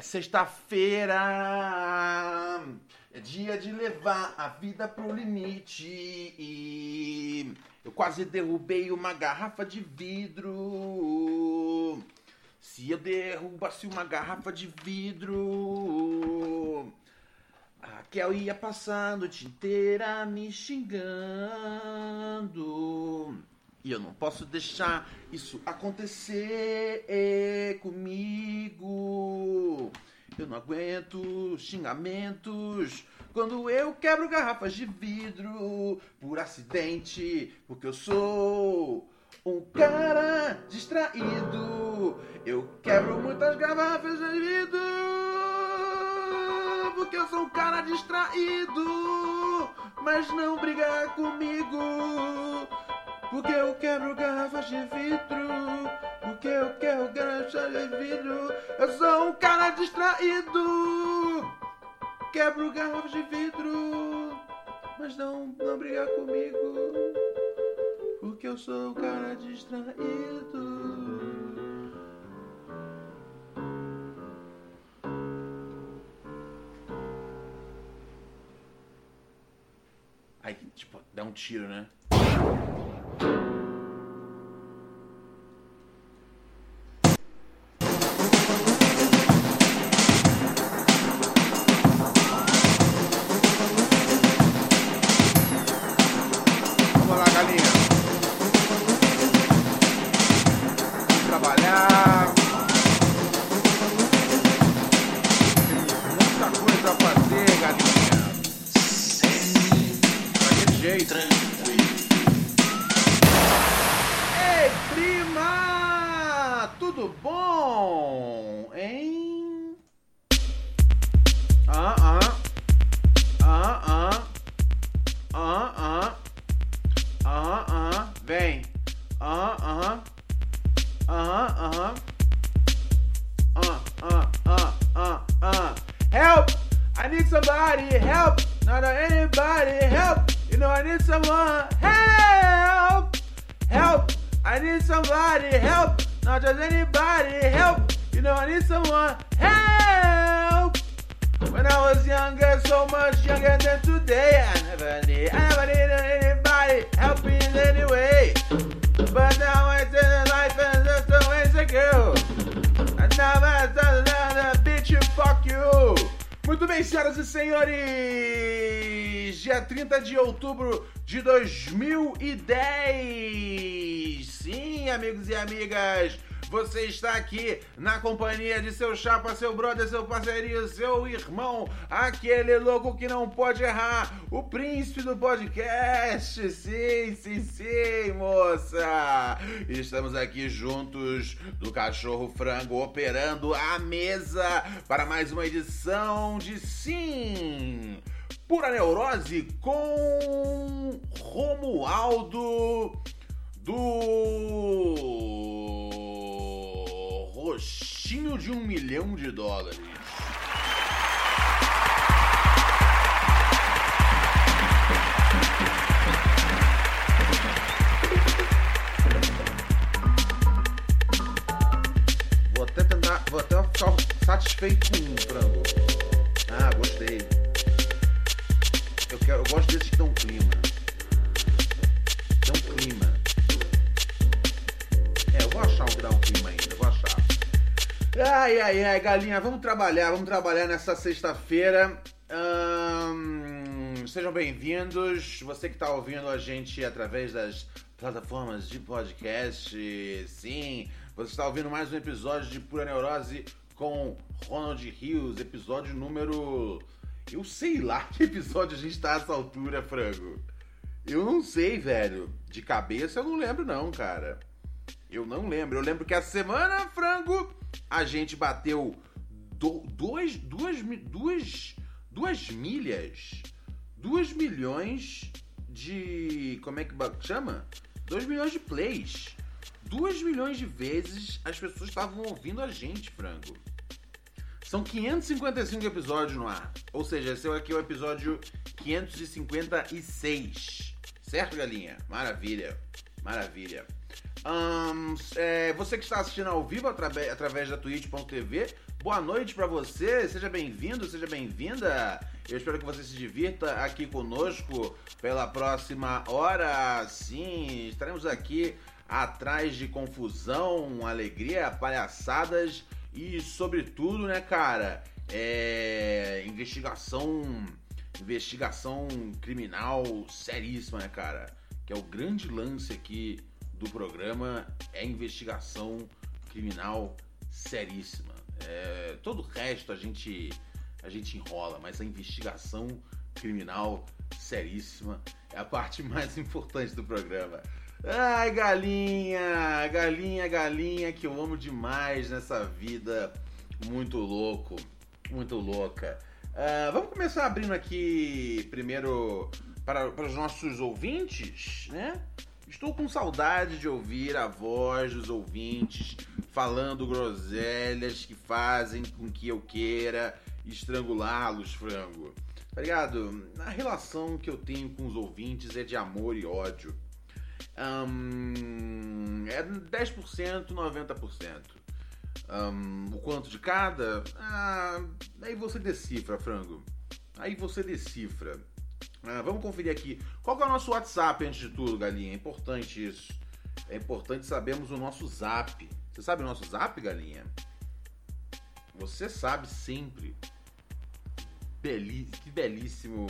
É sexta-feira, é dia de levar a vida pro limite. E eu quase derrubei uma garrafa de vidro. Se eu derrubasse uma garrafa de vidro, a ia passar a noite inteira me xingando. E eu não posso deixar isso acontecer comigo. Eu não aguento xingamentos quando eu quebro garrafas de vidro por acidente, porque eu sou um cara distraído. Eu quebro muitas garrafas de vidro porque eu sou um cara distraído. Mas não briga comigo. Porque eu quebro garrafas de vidro. Porque eu quebro garrafas de vidro. Eu sou um cara distraído. Quebro garrafas de vidro. Mas não, não briga comigo. Porque eu sou um cara distraído. Aí, tipo, dá um tiro, né? Thank you. Someone. Help! Help! I need somebody. Help! Not just anybody. Help! You know I need someone. Help! When I was younger, so much younger than today, I never need, I never needed anybody helping in any way. But now I tell life and just the way to go. And now I tell the bitch fuck you. Muito bem, senhoras e senhores! Dia 30 de outubro de 2010. Sim, amigos e amigas, você está aqui na companhia de seu chapa, seu brother, seu parceirinho, seu irmão, aquele louco que não pode errar, o príncipe do podcast. Sim, sim, sim, moça. Estamos aqui juntos do Cachorro Frango operando a mesa para mais uma edição de Sim. Pura Neurose com Romualdo do Roxinho de um milhão de dólares. Vou até tentar, vou até ficar satisfeito com um frango. Ai, ai, ai, galinha, vamos trabalhar, vamos trabalhar nessa sexta-feira. Hum, sejam bem-vindos. Você que está ouvindo a gente através das plataformas de podcast, sim, você está ouvindo mais um episódio de Pura Neurose com Ronald Rios, episódio número. Eu sei lá que episódio a gente está nessa altura, frango. Eu não sei, velho. De cabeça eu não lembro, não, cara. Eu não lembro. Eu lembro que a semana, frango, a gente bateu do, dois, duas, duas, duas milhas, duas milhões de. Como é que chama? 2 milhões de plays. 2 milhões de vezes as pessoas estavam ouvindo a gente, frango. São 555 episódios no ar. Ou seja, esse aqui é o episódio 556. Certo, galinha? Maravilha. Maravilha. Um, é, você que está assistindo ao vivo através, através da twitch.tv, boa noite para você, seja bem-vindo, seja bem-vinda. Eu espero que você se divirta aqui conosco pela próxima hora. Sim, estaremos aqui atrás de confusão, alegria, palhaçadas e, sobretudo, né, cara, é, investigação, investigação criminal seríssima, né, cara? Que é o grande lance aqui do programa é investigação criminal seríssima. É, todo o resto a gente a gente enrola, mas a investigação criminal seríssima é a parte mais importante do programa. Ai, galinha, galinha, galinha, que eu amo demais nessa vida muito louco, muito louca. Uh, vamos começar abrindo aqui primeiro para, para os nossos ouvintes, né? Estou com saudade de ouvir a voz dos ouvintes falando groselhas que fazem com que eu queira estrangulá-los, frango. Tá ligado? A relação que eu tenho com os ouvintes é de amor e ódio. Um, é 10%, 90%. Um, o quanto de cada? Ah, aí você decifra, frango. Aí você decifra. Ah, vamos conferir aqui. Qual é o nosso WhatsApp antes de tudo, galinha? É importante isso. É importante sabermos o nosso zap. Você sabe o nosso zap, galinha? Você sabe sempre. Beli que belíssimo.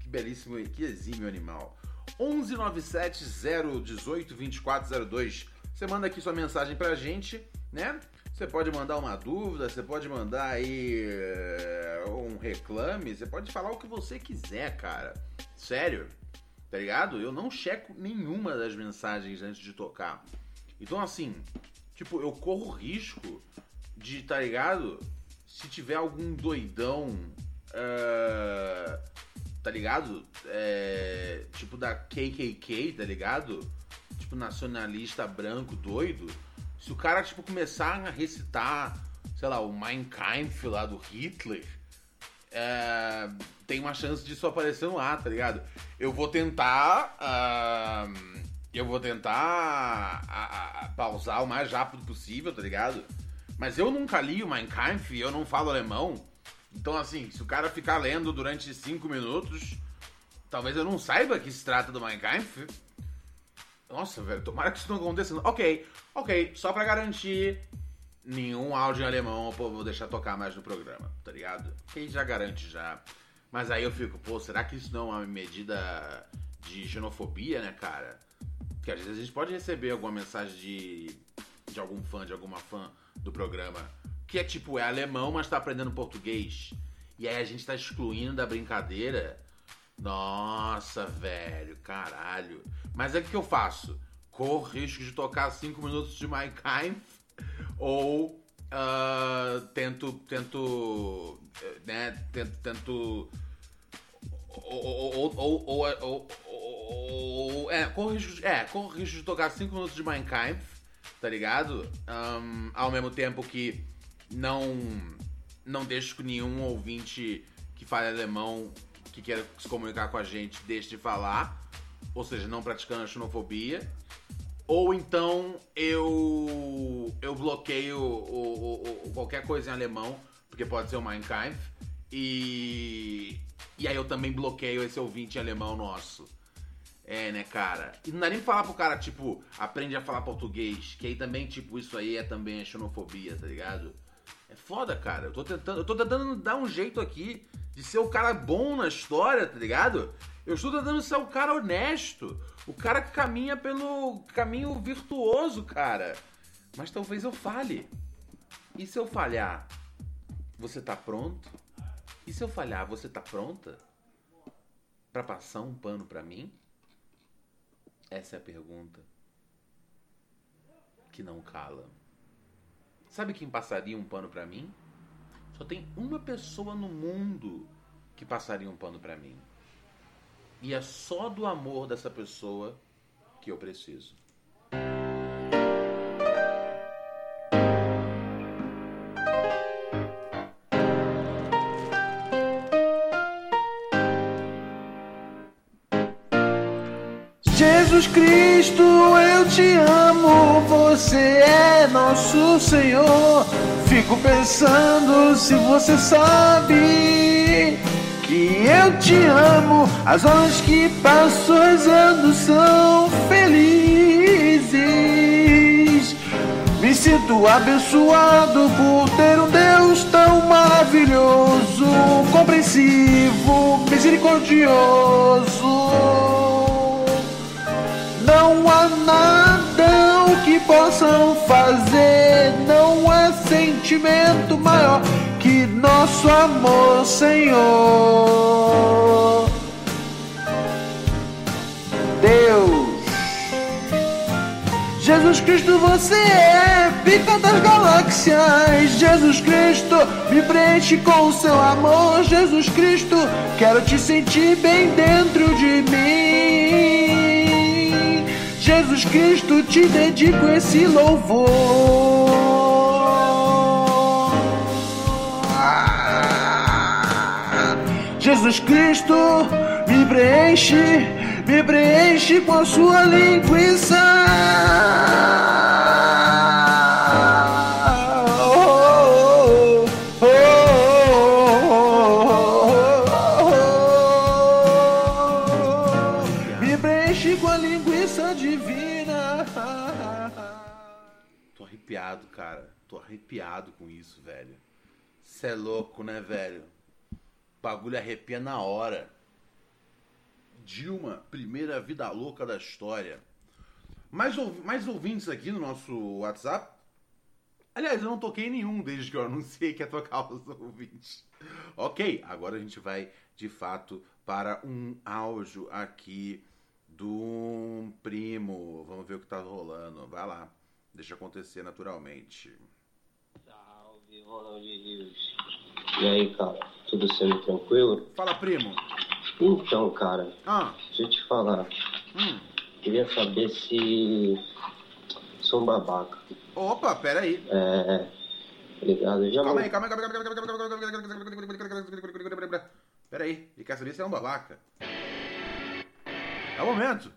Que belíssimo. Que exímio animal. 1197 018 2402. Você manda aqui sua mensagem pra gente, né? Você pode mandar uma dúvida, você pode mandar aí eh, um reclame, você pode falar o que você quiser, cara. Sério, tá ligado? Eu não checo nenhuma das mensagens antes de tocar. Então, assim, tipo, eu corro risco de, tá ligado? Se tiver algum doidão, uh, tá ligado? É, tipo da KKK, tá ligado? Tipo, nacionalista branco doido se o cara, tipo, começar a recitar, sei lá, o Mein Kampf lá do Hitler, é, tem uma chance disso aparecer no ar, tá ligado? Eu vou tentar. Uh, eu vou tentar a, a, pausar o mais rápido possível, tá ligado? Mas eu nunca li o Mein Kampf, eu não falo alemão. Então, assim, se o cara ficar lendo durante cinco minutos, talvez eu não saiba que se trata do Mein Kampf. Nossa, velho, tomara que isso não aconteça. Ok, ok, só pra garantir, nenhum áudio em alemão pô, vou deixar tocar mais no programa, tá ligado? Quem já garante já. Mas aí eu fico, pô, será que isso não é uma medida de xenofobia, né, cara? Porque às vezes a gente pode receber alguma mensagem de, de algum fã, de alguma fã do programa, que é tipo, é alemão, mas tá aprendendo português. E aí a gente tá excluindo da brincadeira nossa, velho, caralho. Mas é o que eu faço? Corro risco de tocar 5 minutos de My Kind ou uh, tento, tento, né, tento, tento ou, ou, ou, ou, é, corro risco, é, corro risco de tocar 5 minutos de Minecraft, tá ligado? Um, ao mesmo tempo que não não deixo que nenhum ouvinte que fale alemão que queira se comunicar com a gente deixe de falar, ou seja, não praticando a xenofobia. Ou então eu eu bloqueio o, o, o, qualquer coisa em alemão, porque pode ser o Mein Kampf, e, e aí eu também bloqueio esse ouvinte em alemão nosso. É, né, cara? E não dá nem pra falar pro cara, tipo, aprende a falar português, que aí também, tipo, isso aí é também a xenofobia, tá ligado? É foda, cara. Eu tô tentando, eu tô tentando dar um jeito aqui de ser o cara bom na história, tá ligado? Eu estou tentando ser o cara honesto, o cara que caminha pelo caminho virtuoso, cara. Mas talvez eu falhe. E se eu falhar, você tá pronto? E se eu falhar, você tá pronta para passar um pano para mim? Essa é a pergunta que não cala. Sabe quem passaria um pano para mim? Só tem uma pessoa no mundo que passaria um pano para mim. E é só do amor dessa pessoa que eu preciso. Jesus Cristo, eu te amo, você é nosso Senhor. Fico pensando se você sabe que eu te amo. As horas que passo rezando são felizes. Me sinto abençoado por ter um Deus tão maravilhoso, compreensivo, misericordioso. Não há nada o que possam fazer, não há sentimento maior nosso amor, Senhor. Deus, Jesus Cristo, você é pica das galáxias. Jesus Cristo, me preenche com o seu amor. Jesus Cristo, quero te sentir bem dentro de mim. Jesus Cristo, te dedico esse louvor. Jesus Cristo, me preenche, me preenche com a sua linguiça. arrepiado com isso, velho. Cê é louco, né, velho? Bagulho arrepia na hora. Dilma, primeira vida louca da história. Mais, mais ouvintes aqui no nosso WhatsApp. Aliás, eu não toquei nenhum desde que eu anunciei que ia tocar os ouvintes. Ok, agora a gente vai de fato para um áudio aqui do primo. Vamos ver o que tá rolando. Vai lá, deixa acontecer naturalmente. Ronald Rios. E aí, cara, tudo sendo tranquilo? Fala, primo. Então, cara, ah. deixa eu te falar. Hum. Queria saber se sou um babaca. Opa, pera aí. É. Ligado? Já calma aí, calma aí, calma aí, calma aí, calma aí, calma aí. Pera aí, ele quer saber se é um babaca. É o momento.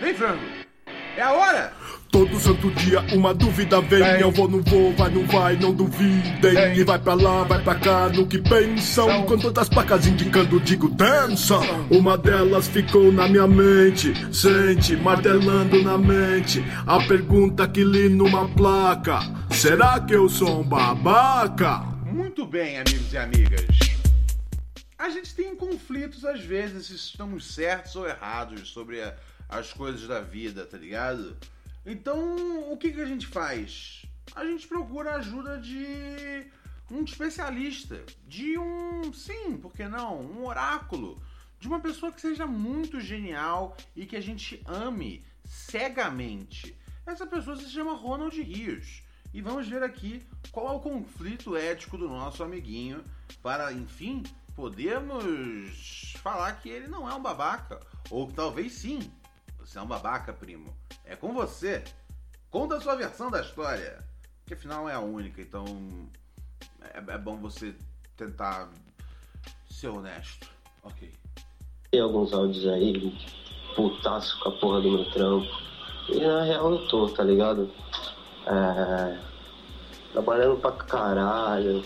Vem, frango. É a hora! Todo santo dia uma dúvida vem. Eu vou, não vou, vai, não vai, não duvidem. E vai pra lá, vai pra cá, no que pensam. Com todas as placas indicando, digo dança. Uma delas ficou na minha mente. Sente, martelando na mente. A pergunta que li numa placa: Será que eu sou um babaca? Muito bem, amigos e amigas. A gente tem conflitos às vezes se estamos certos ou errados sobre a, as coisas da vida, tá ligado? Então, o que, que a gente faz? A gente procura a ajuda de um especialista, de um, sim, por que não, um oráculo, de uma pessoa que seja muito genial e que a gente ame cegamente. Essa pessoa se chama Ronald Rios. E vamos ver aqui qual é o conflito ético do nosso amiguinho para, enfim, podermos falar que ele não é um babaca. Ou talvez sim, você é um babaca, primo. É com você. Conta a sua versão da história. Que afinal é a única, então é, é bom você tentar ser honesto. Ok. Tem alguns áudios aí, putaço com a porra do meu trampo. E na real eu tô, tá ligado? É, trabalhando pra caralho.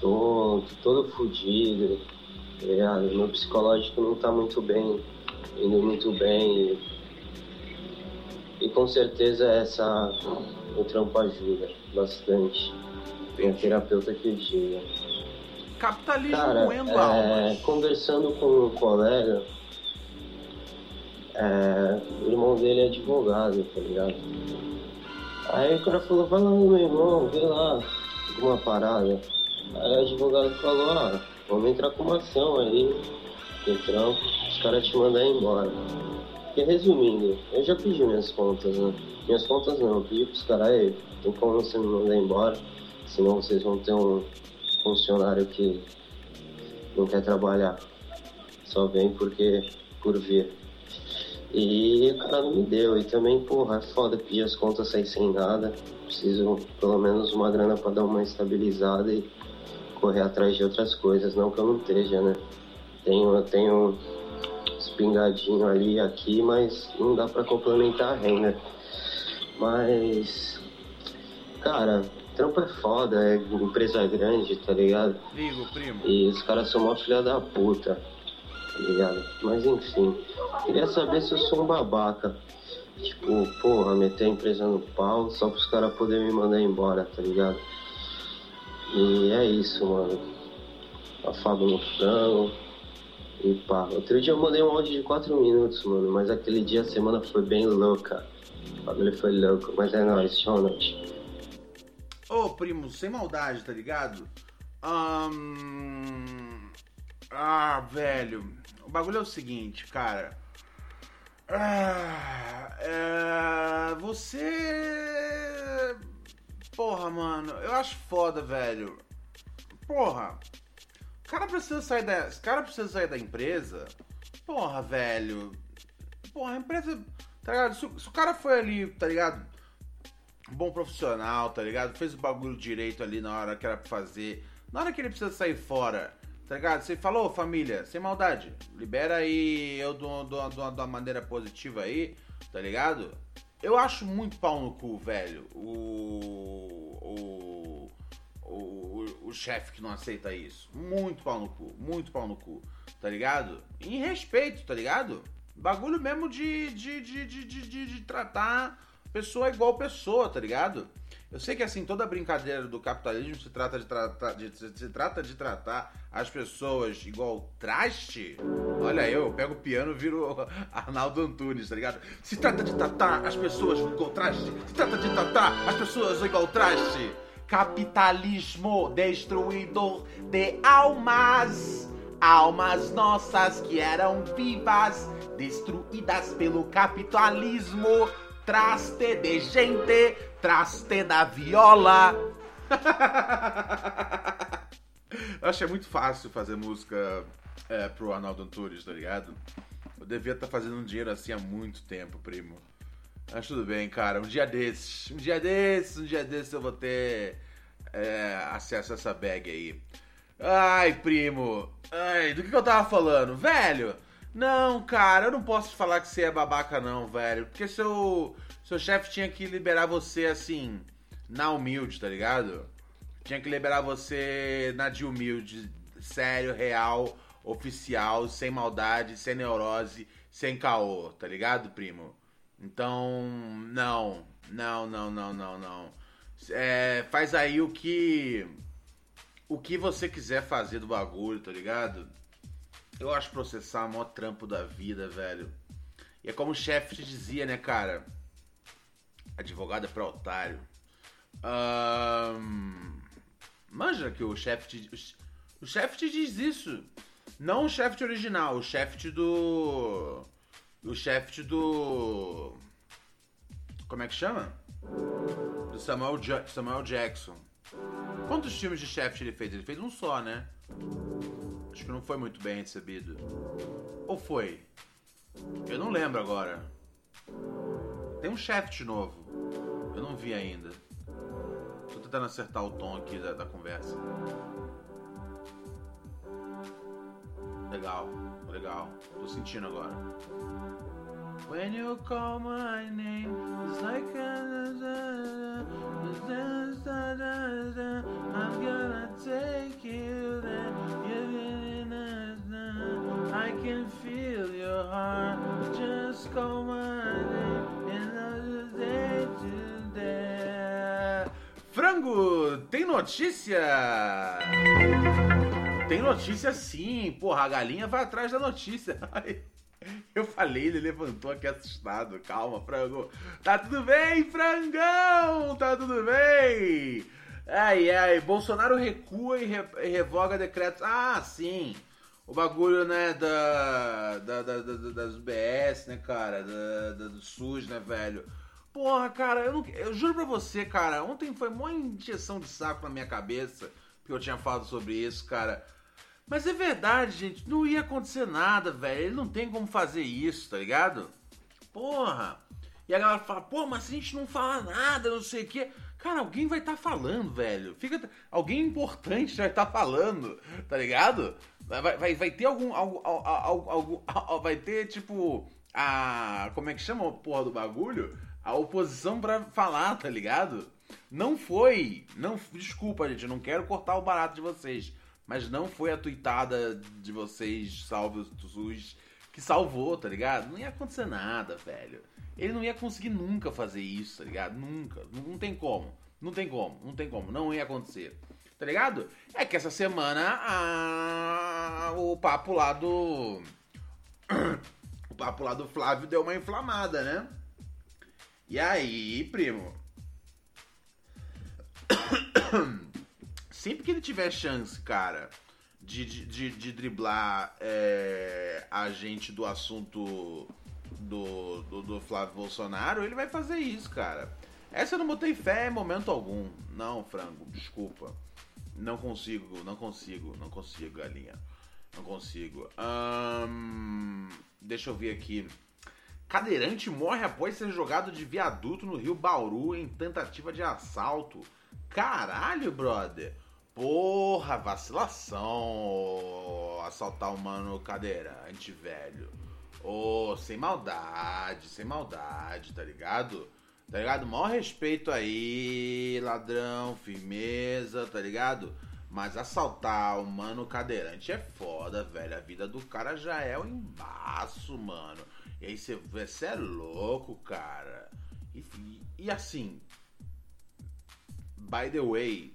Tô todo fodido. Tá ligado? Meu psicológico não tá muito bem, indo muito bem. E com certeza essa o trampo ajuda bastante. Minha terapeuta que dia. Capitalismo Cara, moendo é, almas. conversando com um colega, é, o irmão dele é advogado, tá ligado? Aí o cara falou, vai lá no meu irmão, vê lá alguma parada. Aí o advogado falou, ah, vamos entrar com uma ação aí, trampo, os caras te mandam embora. Porque resumindo, eu já pedi minhas contas, né? Minhas contas não, eu pedi pros caras, aí, tem como você me mandar embora, senão vocês vão ter um funcionário que não quer trabalhar. Só vem porque por vir. E o cara não me deu. E também, porra, é foda pedir as contas sair sem nada. Preciso pelo menos uma grana pra dar uma estabilizada e correr atrás de outras coisas. Não que eu não esteja, né? Tenho, eu tenho espingadinho ali e aqui, mas não dá pra complementar a renda. Mas, cara, trampo é foda, é empresa grande, tá ligado? Ligo, primo. E os caras são mó filha da puta, tá ligado? Mas enfim, queria saber se eu sou um babaca. Tipo, porra, meter a empresa no pau só pros caras poderem me mandar embora, tá ligado? E é isso, mano. Afado no frango. E pá. Outro dia eu mandei um áudio de 4 minutos, mano. Mas aquele dia a semana foi bem louca. O bagulho foi louco. Mas é nóis, noite. Ô, primo, sem maldade, tá ligado? Ahn, Ah, velho. O bagulho é o seguinte, cara. Ah, é... Você. Porra, mano, eu acho foda, velho. Porra. O cara precisa sair da. O cara precisa sair da empresa. Porra, velho. Porra, a empresa. Tá ligado? Se, se o cara foi ali, tá ligado? bom profissional, tá ligado? Fez o bagulho direito ali na hora que era pra fazer. Na hora que ele precisa sair fora, tá ligado? Você falou, família, sem maldade, libera aí eu de uma maneira positiva aí, tá ligado? Eu acho muito pau no cu, velho, o. o. o, o chefe que não aceita isso. Muito pau no cu, muito pau no cu, tá ligado? Em respeito, tá ligado? Bagulho mesmo de, de, de, de, de, de, de tratar pessoa igual pessoa, tá ligado? Eu sei que assim, toda brincadeira do capitalismo se trata de tratar de, se, trata de tratar as pessoas igual traste. Olha eu, eu pego o piano e viro Arnaldo Antunes, tá ligado? Se trata de tratar as pessoas igual traste. Se trata de tratar as pessoas igual traste. Capitalismo destruidor de almas. Almas nossas que eram vivas, destruídas pelo capitalismo. Traste de gente, traste da viola. Eu achei muito fácil fazer música é, pro Arnaldo Antunes, tá ligado? Eu devia estar fazendo um dinheiro assim há muito tempo, primo. Mas tudo bem, cara. Um dia desses, um dia desses, um dia desses eu vou ter é, acesso a essa bag aí. Ai, primo. Ai, do que, que eu tava falando? Velho, não, cara, eu não posso falar que você é babaca, não, velho. Porque seu, seu chefe tinha que liberar você assim, na humilde, tá ligado? Tinha que liberar você na de humilde, sério, real, oficial, sem maldade, sem neurose, sem caô, tá ligado, primo? Então, não, não, não, não, não, não. É, faz aí o que. O que você quiser fazer do bagulho, tá ligado? Eu acho processar o maior trampo da vida, velho. E é como o chefe te dizia, né, cara? Advogado é pra otário. Ahn, manja que o chefe te. O chefe te diz isso. Não o chefe original, o chefe do. O chefe do. Como é que chama? Do Samuel, Ja- Samuel Jackson. Quantos filmes de chefe ele fez? Ele fez um só, né? Acho que não foi muito bem recebido. Ou foi? Eu não lembro agora. Tem um chefe novo. Eu não vi ainda. Tô tentando acertar o tom aqui da, da conversa. Legal, legal. Tô sentindo agora. When you call my name, it's like a... I'm gonna take you there. I can feel your heart. Just call my name I'll day to day. Frango, tem notícia? Tem notícia sim. Porra, a galinha vai atrás da notícia. Eu falei, ele levantou aqui assustado. Calma, frango. Tá tudo bem, frangão? Tá tudo bem? Ai, ai. Bolsonaro recua e, re e revoga decretos. Ah, sim. O bagulho, né, da, da, da, da das UBS, né, cara? Da, da, do SUS, né, velho? Porra, cara, eu, não, eu juro pra você, cara. Ontem foi uma injeção de saco na minha cabeça. Que eu tinha falado sobre isso, cara. Mas é verdade, gente. Não ia acontecer nada, velho. Ele não tem como fazer isso, tá ligado? Porra. E a galera fala, pô, mas a gente não fala nada, não sei o quê. Cara, alguém vai estar tá falando, velho. Fica, alguém importante vai estar tá falando, tá ligado? Vai, vai, vai ter algum, algum, algum. Vai ter, tipo. A. Como é que chama a porra do bagulho? A oposição para falar, tá ligado? Não foi. Não, desculpa, gente. Eu não quero cortar o barato de vocês. Mas não foi a tuitada de vocês, salve o SUS, que salvou, tá ligado? Não ia acontecer nada, velho. Ele não ia conseguir nunca fazer isso, tá ligado? Nunca. Não, tem como. Não tem como. Não tem como. Não ia acontecer. Tá ligado? É que essa semana a... o papo lá do. o papo lá do Flávio deu uma inflamada, né? E aí, primo? sempre que ele tiver chance, cara, de, de, de driblar é, a gente do assunto do, do, do, Flávio Bolsonaro, ele vai fazer isso, cara. Essa eu não botei fé em momento algum. Não, frango, desculpa. Não consigo, não consigo, não consigo, galinha. Não consigo. Deixa eu ver aqui. Cadeirante morre após ser jogado de viaduto no Rio Bauru em tentativa de assalto. Caralho, brother. Porra, vacilação. Assaltar o mano cadeirante, velho. Ô, oh, sem maldade, sem maldade, tá ligado? Tá ligado? Maior respeito aí, ladrão, firmeza, tá ligado? Mas assaltar o mano cadeirante é foda, velho. A vida do cara já é um embaço, mano. E aí você, é louco, cara. E, e assim, by the way,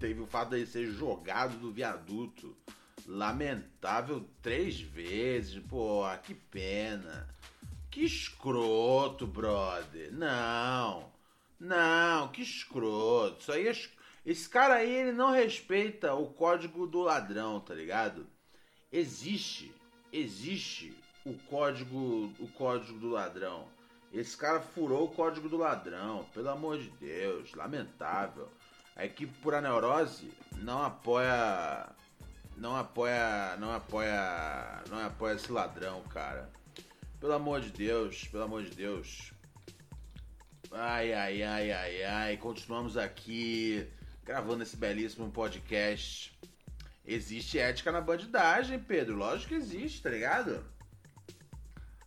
teve o fato de ele ser jogado do viaduto. Lamentável três vezes. Pô, que pena. Que escroto, brother. Não. Não, que escroto. Isso aí é... Esse cara aí, ele não respeita o código do ladrão, tá ligado? Existe, existe o código, o código do ladrão. Esse cara furou o código do ladrão, pelo amor de Deus, lamentável. A equipe Pura Neurose não apoia. Não apoia. Não apoia. Não apoia esse ladrão, cara. Pelo amor de Deus, pelo amor de Deus. Ai, ai, ai, ai, ai. Continuamos aqui gravando esse belíssimo podcast. Existe ética na bandidagem, Pedro. Lógico que existe, tá ligado?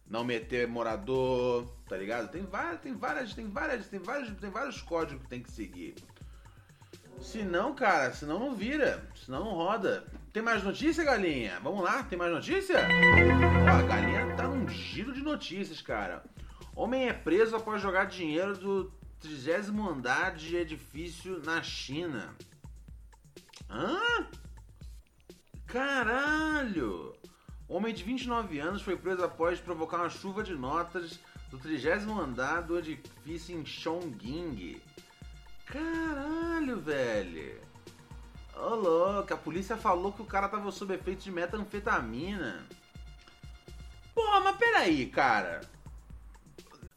Não meter morador, tá ligado? Tem várias, tem várias, tem várias, tem vários, tem vários códigos que tem que seguir. Se não, cara, senão não vira, senão não roda. Tem mais notícia, galinha? Vamos lá, tem mais notícia? A galinha tá num giro de notícias, cara. Homem é preso após jogar dinheiro do trigésimo andar de edifício na China. Hã? Caralho! Homem de 29 anos foi preso após provocar uma chuva de notas do trigésimo andar do edifício em Chongqing. Caralho, velho. Ô, louco, a polícia falou que o cara tava sob efeito de metanfetamina. Pô, mas peraí, cara.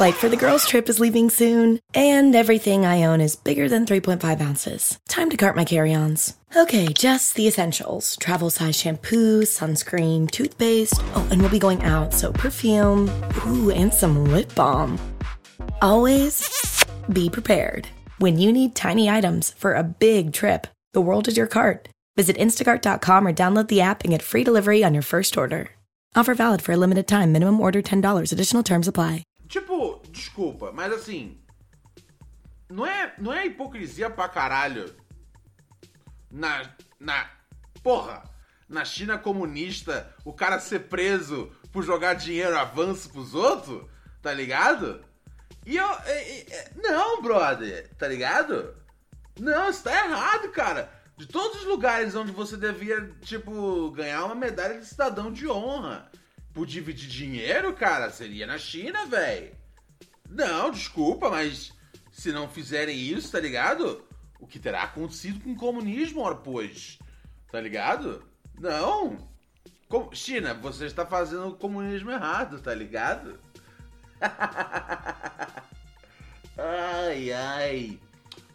Flight for the girls' trip is leaving soon, and everything I own is bigger than 3.5 ounces. Time to cart my carry ons. Okay, just the essentials travel size shampoo, sunscreen, toothpaste. Oh, and we'll be going out, so perfume. Ooh, and some lip balm. Always be prepared. When you need tiny items for a big trip, the world is your cart. Visit instacart.com or download the app and get free delivery on your first order. Offer valid for a limited time. Minimum order $10. Additional terms apply. Tipo, desculpa, mas assim. Não é, não é hipocrisia pra caralho. Na. Na. Porra! Na China comunista, o cara ser preso por jogar dinheiro avanço pros outros? Tá ligado? E eu. e- e- não, brother, tá ligado? Não, isso tá errado, cara. De todos os lugares onde você devia, tipo, ganhar uma medalha de cidadão de honra por dividir dinheiro, cara, seria na China, velho. Não, desculpa, mas se não fizerem isso, tá ligado? O que terá acontecido com o comunismo, ora, pois? Tá ligado? Não. China, você está fazendo o comunismo errado, tá ligado? ai, ai.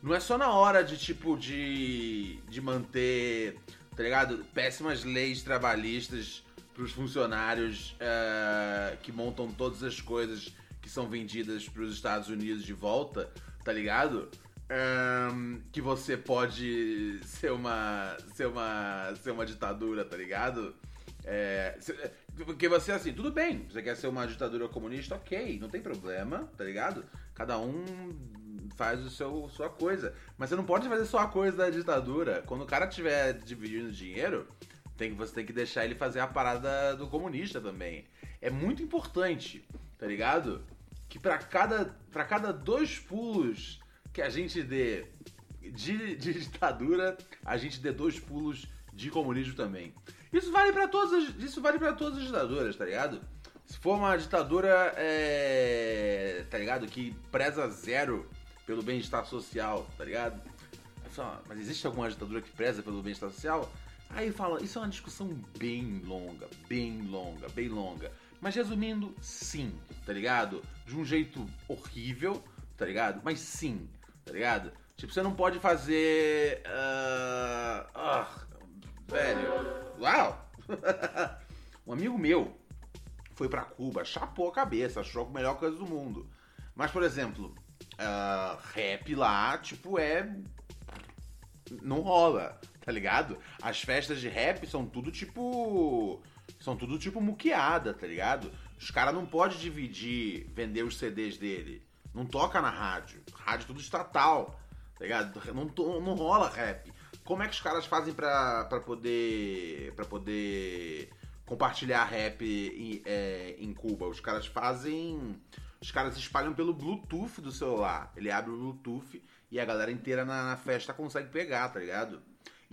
Não é só na hora de, tipo, de, de manter, tá ligado? Péssimas leis trabalhistas pros funcionários eh, que montam todas as coisas que são vendidas pros Estados Unidos de volta, tá ligado? Ahn, que você pode ser uma, ser uma, ser uma ditadura, tá ligado? É, porque você, assim, tudo bem, você quer ser uma ditadura comunista, ok, não tem problema, tá ligado? Cada um faz o seu sua coisa. Mas você não pode fazer só a coisa da ditadura. Quando o cara estiver dividindo dinheiro, tem que, você tem que deixar ele fazer a parada do comunista também. É muito importante, tá ligado? Que pra cada, pra cada dois pulos que a gente dê de, de ditadura, a gente dê dois pulos de comunismo também. Isso vale pra todas as, isso vale para todas as ditaduras, tá ligado? Se for uma ditadura, é, tá ligado, que preza zero pelo bem-estar social, tá ligado? Fala, mas existe alguma ditadura que preza pelo bem-estar social? Aí fala, isso é uma discussão bem longa, bem longa, bem longa. Mas resumindo, sim, tá ligado? De um jeito horrível, tá ligado? Mas sim, tá ligado? Tipo, você não pode fazer. ah, ah, velho. Uau! um amigo meu foi pra Cuba, chapou a cabeça, achou a melhor coisa do mundo. Mas, por exemplo, ah, rap lá, tipo, é. Não rola, tá ligado? As festas de rap são tudo tipo. São tudo tipo muqueada, tá ligado? Os caras não podem dividir, vender os CDs dele. Não toca na rádio. Rádio tudo estatal, tá ligado? Não, não rola rap. Como é que os caras fazem pra, pra poder. para poder compartilhar rap em, é, em Cuba? Os caras fazem. Os caras espalham pelo Bluetooth do celular. Ele abre o Bluetooth e a galera inteira na, na festa consegue pegar, tá ligado?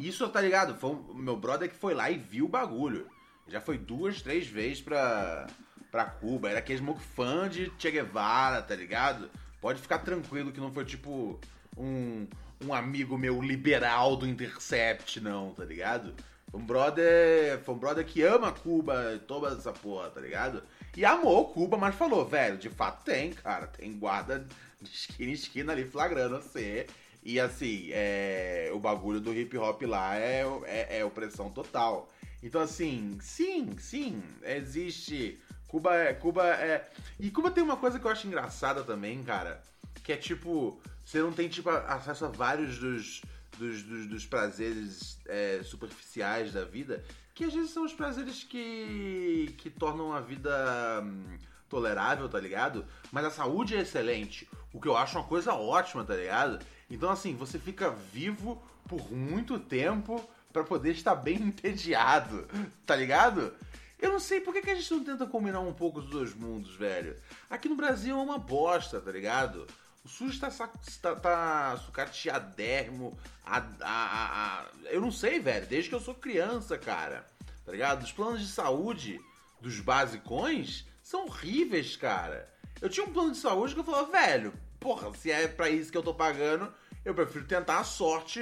Isso, tá ligado? Foi meu brother que foi lá e viu o bagulho. Já foi duas, três vezes pra, pra Cuba. Era aquele smoke fã de Che Guevara, tá ligado? Pode ficar tranquilo que não foi tipo um, um amigo meu liberal do Intercept, não, tá ligado? Foi um brother. Foi um brother que ama Cuba toda essa porra, tá ligado? E amou Cuba, mas falou, velho, de fato tem, cara. Tem guarda de esquina em esquina ali flagrando você. E assim, é, o bagulho do hip hop lá é, é, é opressão total. Então, assim, sim, sim, existe. Cuba é. Cuba é. E Cuba tem uma coisa que eu acho engraçada também, cara. Que é tipo. Você não tem, tipo, acesso a vários dos. Dos, dos, dos prazeres é, superficiais da vida, que às vezes são os prazeres que, que tornam a vida hum, tolerável, tá ligado? Mas a saúde é excelente, o que eu acho uma coisa ótima, tá ligado? Então, assim, você fica vivo por muito tempo pra poder estar bem entediado, tá ligado? Eu não sei por que, que a gente não tenta combinar um pouco os dois mundos, velho. Aqui no Brasil é uma bosta, tá ligado? O SUS tá, tá, tá sucateadérrimo. A, a, a- a- eu não sei, velho. Desde que eu sou criança, cara. Tá ligado? Os planos de saúde dos basicões são horríveis, cara. Eu tinha um plano de saúde que eu falava, velho, porra, se é pra isso que eu tô pagando, eu prefiro tentar a sorte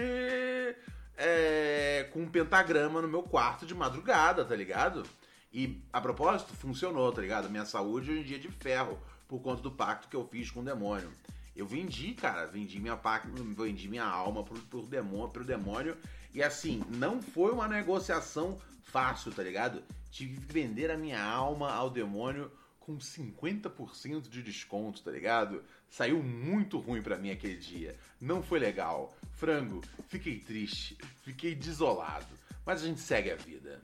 é, com um pentagrama no meu quarto de madrugada, tá ligado? E, a propósito, funcionou, tá ligado? Minha saúde hoje em dia é de ferro, por conta do pacto que eu fiz com o demônio. Eu vendi, cara, vendi minha pacto, vendi minha alma pro, pro, demônio, pro demônio. E assim, não foi uma negociação fácil, tá ligado? Tive que vender a minha alma ao demônio com 50% de desconto, tá ligado? Saiu muito ruim para mim aquele dia. Não foi legal. Frango, fiquei triste, fiquei desolado. Mas a gente segue a vida.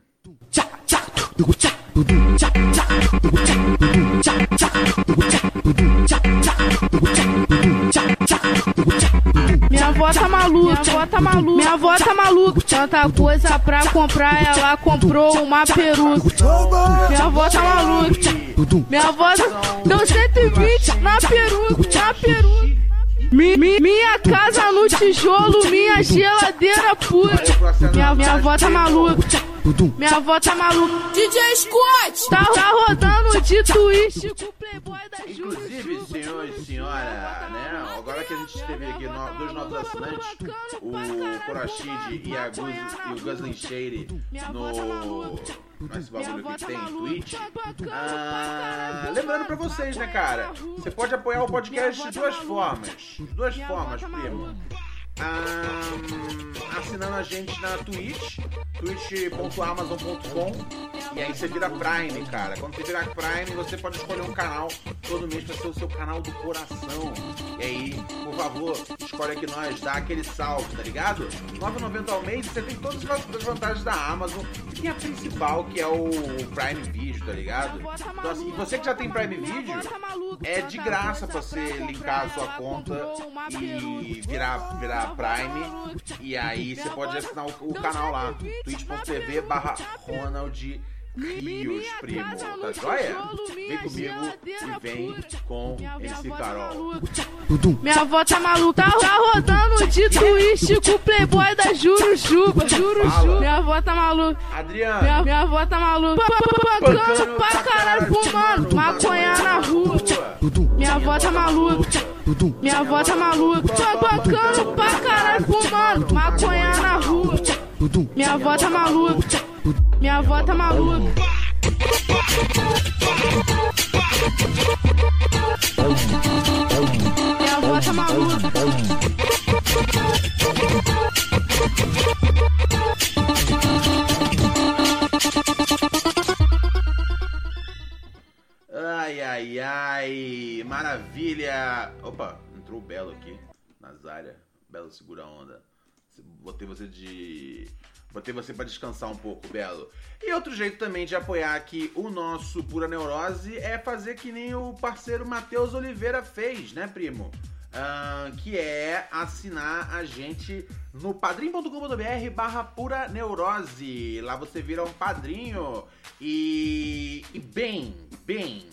Minha avó tá maluca, minha avó tá maluca, minha avó tá maluca. Tanta coisa pra comprar, ela comprou uma peruca. Minha avó tá maluca, minha avó deu 120 na peruca, na peruca. Mi, mi, minha casa no tijolo, minha geladeira pura. Minha, minha avó tá maluca. Minha avó tá maluca. DJ Scott! Tá, tá rodando de twist com o playboy da Inclusive, senhor e senhora, né? Agora que a gente teve aqui no, dois novos assinantes, o Korashid e, a Guz, e o Guslin Shady no nesse bagulho que tem, Twitch. Ah, lembrando pra vocês, né, cara? Você pode apoiar o podcast de duas formas. De duas formas, primo um, assinando a gente na Twitch, twitch.amazon.com e aí você vira Prime, cara. Quando você virar Prime, você pode escolher um canal todo mês para ser o seu canal do coração. E aí, por favor, escolhe aqui nós, dá aquele salve, tá ligado? R$ 9,90 ao mês, você tem todas as vantagens da Amazon e tem a principal, que é o Prime Video, tá ligado? Então assim, você que já tem Prime Video, é de graça pra você linkar a sua conta e virar, virar Prime. E aí você pode assinar o, o canal lá, twitch.tv barra Ronald Rios, primo. Tá joia? Vem comigo e vem com MC Carol. Minha avó tá maluca, tá, tá rodando de twist com o playboy da Jurujuba. Jurujuba. Minha avó tá maluca. Adriano. Minha, minha avó tá maluca. Pancando pra caralho, fumando. Maconha na rua. Minha avó tá maluca. Minha avó tá maluca. Pancando pra caralho, fumando. Maconha na rua. Minha avó tá maluca. Minha avó tá maluca. Minha avó tá maluca. Ai, ai, ai, maravilha! Opa, entrou o Belo aqui, Nazária. Belo segura a onda. Botei você de Botei você para descansar um pouco, Belo. E outro jeito também de apoiar aqui o nosso Pura Neurose é fazer que nem o parceiro Matheus Oliveira fez, né, primo? Uh, que é assinar a gente no padrim.com.br barra pura neurose. Lá você vira um padrinho e, e bem, bem,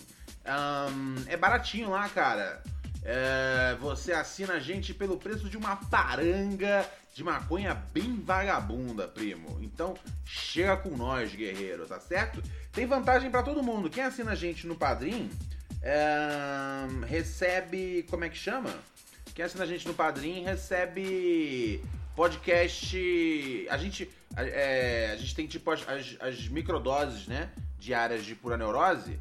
um, é baratinho lá, cara. É, você assina a gente pelo preço de uma paranga de maconha bem vagabunda, primo. Então, chega com nós, guerreiro, tá certo? Tem vantagem para todo mundo. Quem assina a gente no Padrim é, recebe. Como é que chama? Quem assina a gente no Padrim recebe podcast. A gente, é, a gente tem tipo as, as, as microdoses, né? Diárias de pura neurose.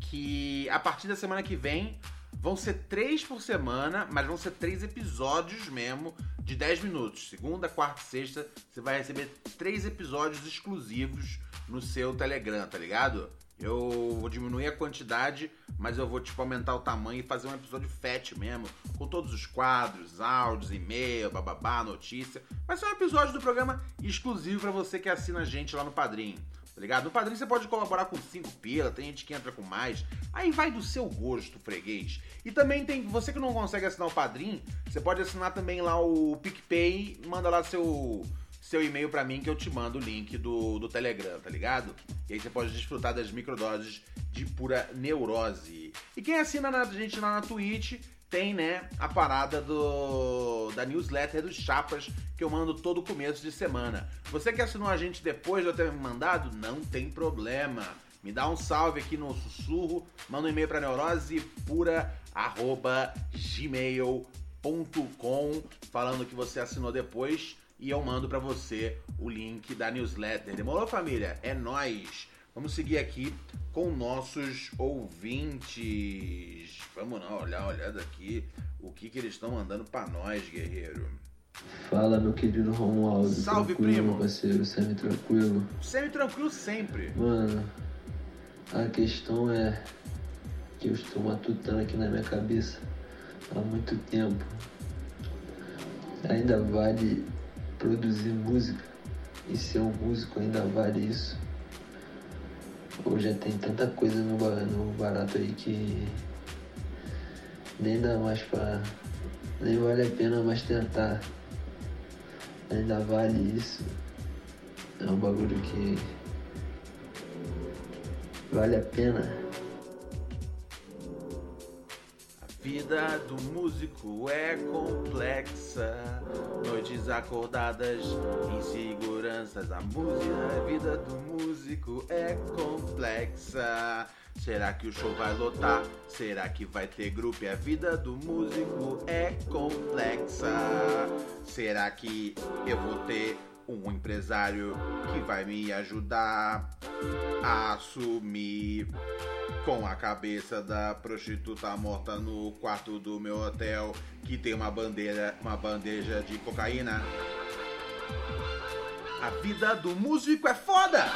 Que a partir da semana que vem vão ser três por semana, mas vão ser três episódios mesmo de 10 minutos. Segunda, quarta e sexta, você vai receber três episódios exclusivos no seu Telegram, tá ligado? Eu vou diminuir a quantidade, mas eu vou tipo aumentar o tamanho e fazer um episódio fat mesmo, com todos os quadros, áudios, e-mail, bababá, notícia. Vai ser um episódio do programa exclusivo para você que assina a gente lá no Padrim tá ligado? No padrinho você pode colaborar com 5 pila, tem gente que entra com mais. Aí vai do seu gosto, freguês. E também tem, você que não consegue assinar o padrinho, você pode assinar também lá o PicPay, manda lá seu seu e-mail para mim que eu te mando o link do, do Telegram, tá ligado? E aí você pode desfrutar das microdoses de pura neurose. E quem assina a gente lá na Twitch tem, né, a parada do da newsletter dos Chapas que eu mando todo começo de semana. Você que assinou a gente depois de eu ter mandado, não tem problema. Me dá um salve aqui no sussurro, manda um e-mail para neurosepura@gmail.com falando que você assinou depois e eu mando para você o link da newsletter. Demorou, família? É nós. Vamos seguir aqui com nossos ouvintes. Vamos lá, olhar, olhar daqui o que, que eles estão mandando para nós, guerreiro. Fala, meu querido Romualdo. Salve, tranquilo, primo. Parceiro, semi-tranquilo. Semi-tranquilo sempre. Mano, a questão é... que eu estou matutando aqui na minha cabeça há muito tempo. Ainda vale produzir música e ser um músico ainda vale isso. Ou já tem tanta coisa no, no barato aí que nem dá mais pra. nem vale a pena mais tentar. Ainda vale isso. É um bagulho que vale a pena. Vida do músico é complexa. Noites acordadas, inseguranças. A música, a vida do músico é complexa. Será que o show vai lotar? Será que vai ter grupo? E a vida do músico é complexa. Será que eu vou ter um empresário que vai me ajudar a assumir com a cabeça da prostituta morta no quarto do meu hotel que tem uma bandeira, uma bandeja de cocaína. A vida do músico é foda!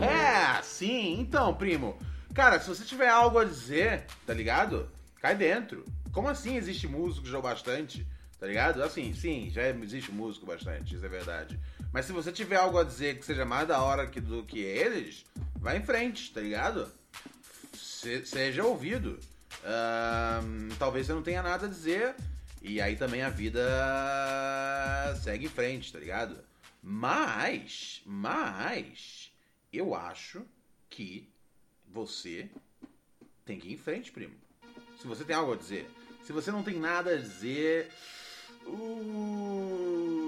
É, sim, então, primo. Cara, se você tiver algo a dizer, tá ligado? Cai dentro. Como assim existe músico já bastante? Tá ligado? Assim, sim, já existe músico bastante, isso é verdade. Mas se você tiver algo a dizer que seja mais da hora que, do que eles, vai em frente, tá ligado? Se, seja ouvido. Uh, talvez você não tenha nada a dizer. E aí também a vida segue em frente, tá ligado? Mas, mas, eu acho que você tem que ir em frente, primo. Se você tem algo a dizer. Se você não tem nada a dizer. Uh...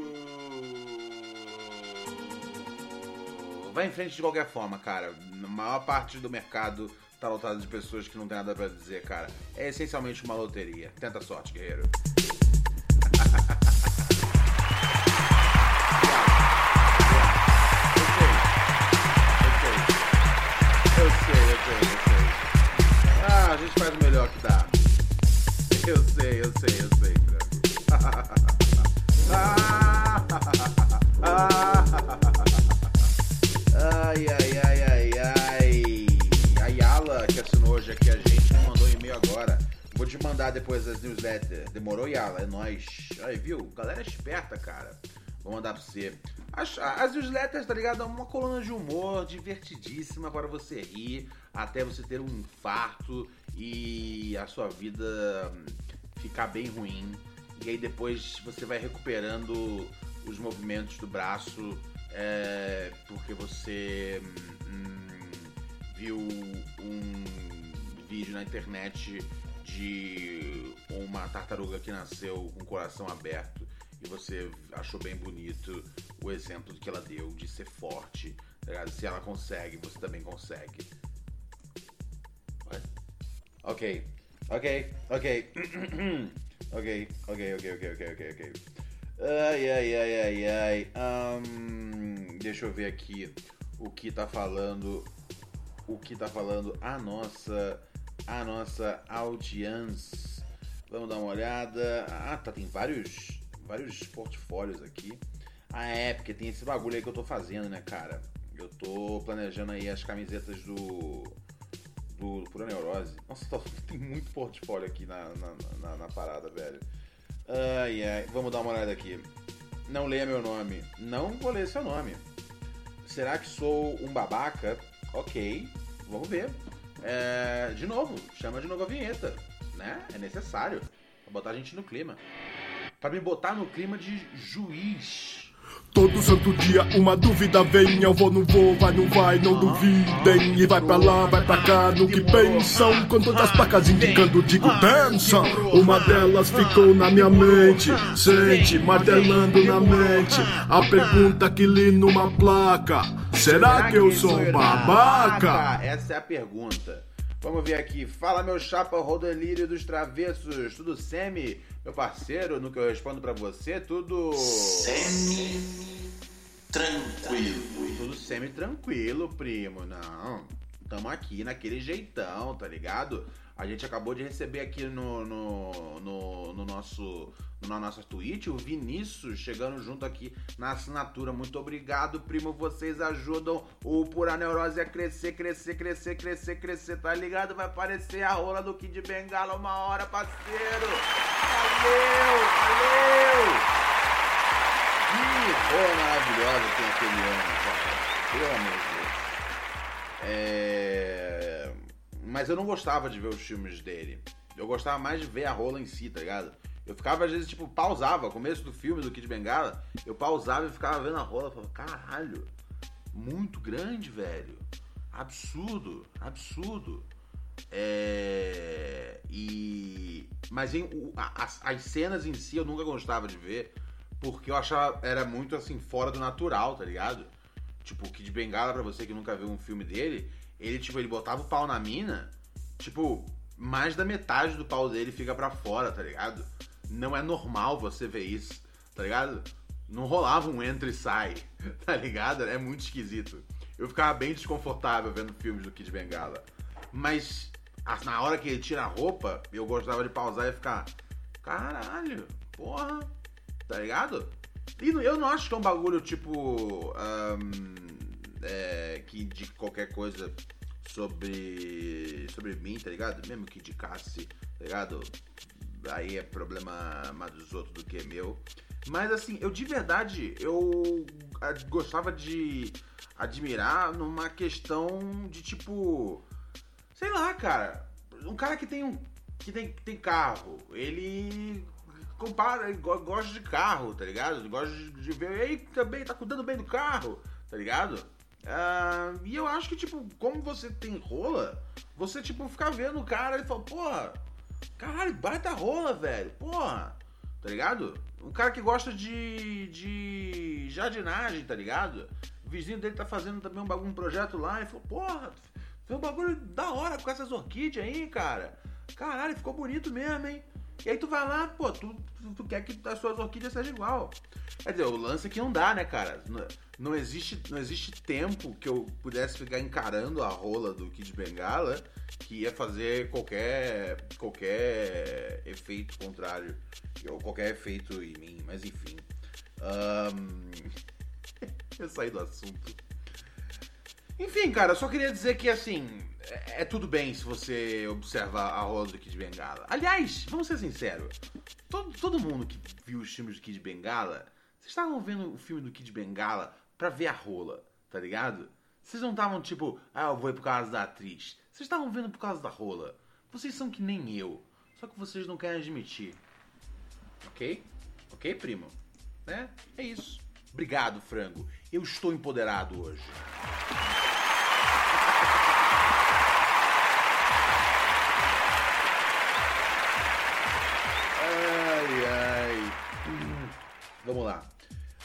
Vai em frente de qualquer forma, cara. A maior parte do mercado tá lotado de pessoas que não tem nada para dizer, cara. É essencialmente uma loteria. Tenta sorte, guerreiro. esperta, cara. Vou mandar pra você. As, as newsletters, tá ligado? É uma coluna de humor divertidíssima para você rir, até você ter um infarto e a sua vida hum, ficar bem ruim. E aí depois você vai recuperando os movimentos do braço é, porque você hum, viu um vídeo na internet de uma tartaruga que nasceu com o coração aberto e você achou bem bonito o exemplo que ela deu de ser forte. Tá Se ela consegue, você também consegue. Ok, ok, ok. ok, ok, ok, ok, ok, ok, ok. Ai, ai, ai, ai, ai. Um, deixa eu ver aqui o que tá falando. O que tá falando a nossa. A nossa audiência. Vamos dar uma olhada. Ah, tá, tem vários. Vários portfólios aqui. Ah, é, porque tem esse bagulho aí que eu tô fazendo, né, cara? Eu tô planejando aí as camisetas do. Do, do Pura Neurose. Nossa, tem muito portfólio aqui na, na, na, na parada, velho. Ai, ai. Vamos dar uma olhada aqui. Não leia meu nome. Não vou ler seu nome. Será que sou um babaca? Ok, vamos ver. É, de novo, chama de novo a vinheta, né? É necessário. Pra botar a gente no clima. Pra me botar no clima de juiz. Todo santo dia uma dúvida vem, eu vou, não vou, vai, não vai, não duvidem. E vai pra lá, vai pra cá, no que pensam. Com todas as placas indicando, digo dança. Uma delas ficou na minha mente, sente, martelando na mente. A pergunta que li numa placa: Será que eu sou babaca? Essa é a pergunta. Vamos ver aqui. Fala, meu chapa Rodelírio dos Travessos. Tudo semi? Meu parceiro, no que eu respondo para você, tudo. Semi-tranquilo. Tudo semi-tranquilo, primo. Não. Tamo aqui naquele jeitão, tá ligado? A gente acabou de receber aqui no, no, no, no nosso, na nossa Twitch, o Vinícius chegando junto aqui na assinatura. Muito obrigado, primo. Vocês ajudam o Pura Neurose a crescer, crescer, crescer, crescer, crescer. Tá ligado? Vai aparecer a rola do Kid Bengala uma hora, parceiro. Valeu, valeu. Que rola maravilhosa tem aquele ano, cara. Pelo amor de Deus. É... Mas eu não gostava de ver os filmes dele. Eu gostava mais de ver a rola em si, tá ligado? Eu ficava, às vezes, tipo, pausava, começo do filme do Kid Bengala, eu pausava e ficava vendo a rola falava, caralho, muito grande, velho. Absurdo, absurdo. É... E... Mas em, as, as cenas em si eu nunca gostava de ver, porque eu achava, era muito, assim, fora do natural, tá ligado? Tipo, o Kid Bengala, pra você que nunca viu um filme dele, ele, tipo, ele botava o pau na mina, tipo, mais da metade do pau dele fica pra fora, tá ligado? Não é normal você ver isso, tá ligado? Não rolava um entra e sai, tá ligado? É muito esquisito. Eu ficava bem desconfortável vendo filmes do Kid Bengala. Mas na hora que ele tira a roupa, eu gostava de pausar e ficar. Caralho, porra, tá ligado? E eu não acho que é um bagulho tipo. ahn, é, que de qualquer coisa sobre. sobre mim, tá ligado? Mesmo que indicasse, tá ligado? Aí é problema mais dos outros do que meu. Mas assim, eu de verdade, eu ah, gostava de admirar numa questão de tipo. Sei lá, cara. Um cara que tem um. que tem, que tem carro, ele compara, ele go- gosta de carro, tá ligado? Gosta de, ver. Ei, também tá cuidando bem do carro, tá ligado? Ah, e eu acho que, tipo, como você tem rola, você, tipo, fica vendo o cara e fala, porra, caralho, baita rola, velho, porra, tá ligado? Um cara que gosta de, de jardinagem, tá ligado? O vizinho dele tá fazendo também um, bagulho, um projeto lá e falou, porra, foi um bagulho da hora com essas orquídeas aí, cara. Caralho, ficou bonito mesmo, hein? E aí tu vai lá, pô, tu, tu, tu quer que as suas orquídeas sejam igual. Quer dizer, o lance é que não dá, né, cara? Não, existe, não existe tempo que eu pudesse ficar encarando a rola do Kid Bengala que ia fazer qualquer, qualquer efeito contrário. Ou qualquer efeito em mim, mas enfim. Ahn, eu saí do assunto. Enfim, cara, eu só queria dizer que, assim, é, é tudo bem se você observar a rola do Kid Bengala. Aliás, vamos ser sinceros, todo, todo mundo que viu os filmes do Kid Bengala, vocês estavam vendo o filme do Kid Bengala pra ver a rola, tá ligado? Vocês não estavam tipo, ah, eu vou ir por causa da atriz. Vocês estavam vendo por causa da rola. Vocês são que nem eu, só que vocês não querem admitir. Ok? Ok, primo? Né? É isso. Obrigado, frango. Eu estou empoderado hoje. Ai, ai. Hum, Vamos lá.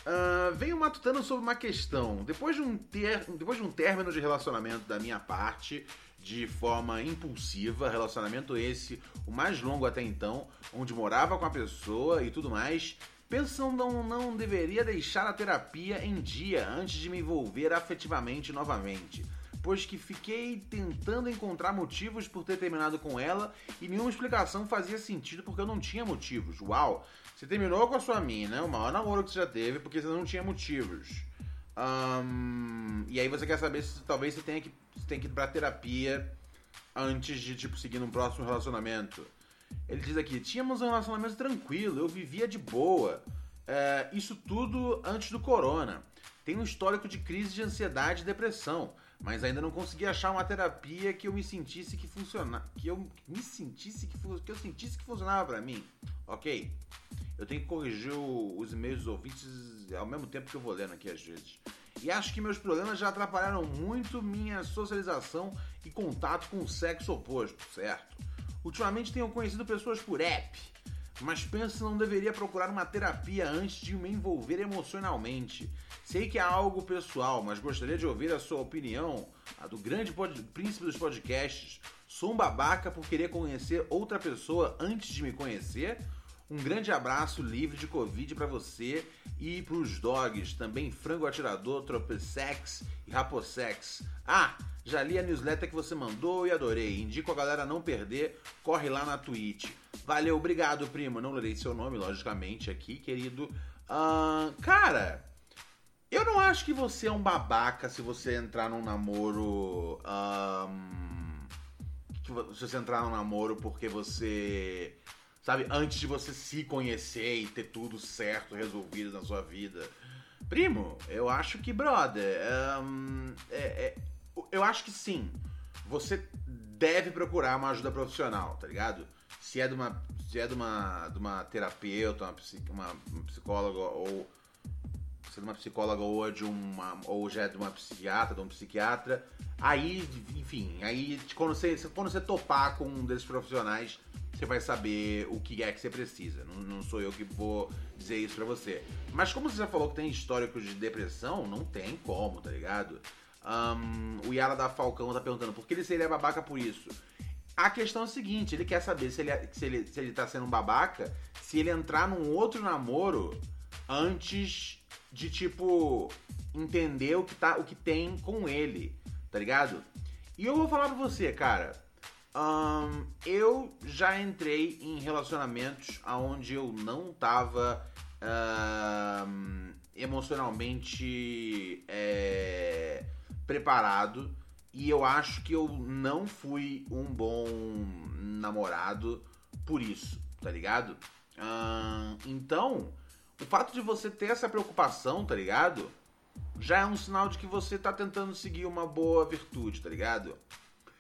Ah, venho matutando sobre uma questão. Depois de, um ter... Depois de um término de relacionamento da minha parte, de forma impulsiva, relacionamento esse, o mais longo até então, onde morava com a pessoa e tudo mais, penso não, não deveria deixar a terapia em dia antes de me envolver afetivamente novamente pois que fiquei tentando encontrar motivos por ter terminado com ela e nenhuma explicação fazia sentido porque eu não tinha motivos. Uau! Você terminou com a sua mina, o maior namoro que você já teve, porque você não tinha motivos. Ahn, e aí você quer saber se talvez você tenha que, você tenha que ir pra terapia antes de, tipo, seguir num próximo relacionamento. Ele diz aqui, tínhamos um relacionamento tranquilo, eu vivia de boa. É, isso tudo antes do corona. Tenho um histórico de crise de ansiedade e depressão, mas ainda não consegui achar uma terapia que eu me sentisse que funciona, que eu me sentisse que, que eu sentisse que funcionava pra mim. Ok? Eu tenho que corrigir os e-mails dos ouvintes ao mesmo tempo que eu vou lendo aqui às vezes. E acho que meus problemas já atrapalharam muito minha socialização e contato com o sexo oposto, certo? Ultimamente tenho conhecido pessoas por app, mas penso não deveria procurar uma terapia antes de me envolver emocionalmente. Sei que é algo pessoal, mas gostaria de ouvir a sua opinião, a do grande príncipe dos podcasts. Sou um babaca por querer conhecer outra pessoa antes de me conhecer? Um grande abraço livre de Covid pra você e pros dogs, também frango atirador, tropesex e raposex. Ah, já li a newsletter que você mandou e adorei. Indico a galera não perder, corre lá na Twitch. Valeu, obrigado, primo. Não lerei seu nome, logicamente, aqui, querido. Ahn, cara, eu não acho que você é um babaca se você entrar num namoro. se você entrar num namoro porque você. Sabe, antes de você se conhecer e ter tudo certo, resolvido na sua vida. Primo, eu acho que, brother, ahn, é- é- eu acho que sim. Você deve procurar uma ajuda profissional, tá ligado? Se é de uma, se é de uma, de uma terapeuta, uma, uma- uma psicóloga ou se é de uma psicóloga ou é de uma ou já é de uma psiquiatra, de um psiquiatra, aí, enfim, aí quando você, quando você topar com um desses profissionais, você vai saber o que é que você precisa. Não, não sou eu que vou dizer isso pra você. Mas como você já falou que tem histórico de depressão, não tem como, tá ligado? Ahn, o Yara da Falcão tá perguntando por que ele seria babaca por isso. A questão é a seguinte, ele quer saber se ele, se ele, se ele tá sendo um babaca, se ele entrar num outro namoro antes de, tipo, entender o que, tá, o que tem com ele, tá ligado? E eu vou falar pra você, cara. ahn, eu já entrei em relacionamentos onde eu não tava emocionalmente é, preparado e eu acho que eu não fui um bom namorado por isso, tá ligado? Então, o fato de você ter essa preocupação, tá ligado? Já é um sinal de que você tá tentando seguir uma boa virtude, tá ligado?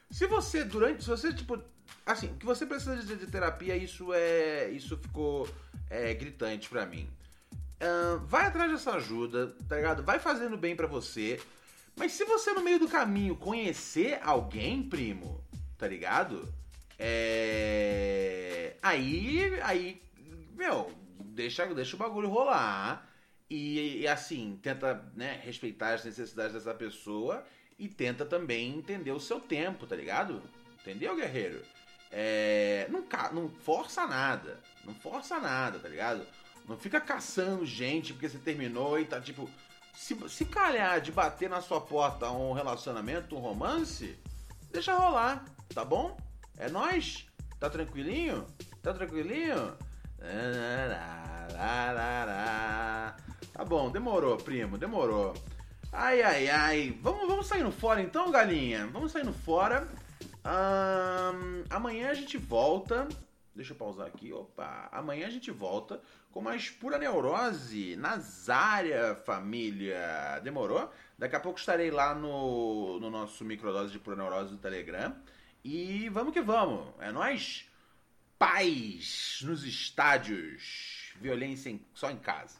Se você, durante. Se você, tipo. Assim, o que você precisa de, de terapia, isso é. Isso ficou é, gritante pra mim. Vai atrás dessa ajuda, tá ligado? Vai fazendo bem pra você. Mas se você no meio do caminho conhecer alguém, primo, tá ligado? É. Aí. Aí. Meu, deixa, deixa o bagulho rolar. E, e, assim, tenta né, respeitar as necessidades dessa pessoa e tenta também entender o seu tempo, tá ligado? Entendeu, guerreiro? É, não, não força nada. Não força nada, tá ligado? Não fica caçando gente porque você terminou e tá tipo. Se, se calhar de bater na sua porta um relacionamento, um romance, deixa rolar, tá bom? É nóis? Tá tranquilinho? Tá tranquilinho? Tá bom, demorou, primo, demorou. Ai, ai, ai. Vamos, vamos saindo fora então, galinha? Vamos saindo fora. Amanhã a gente volta. Deixa eu pausar aqui. Opa. Amanhã a gente volta com mais pura neurose. Nazária, família. Demorou? Daqui a pouco estarei lá no, no nosso microdose de pura neurose do Telegram. E vamos que vamos. É nóis? Paz nos estádios. Violência em- só em casa.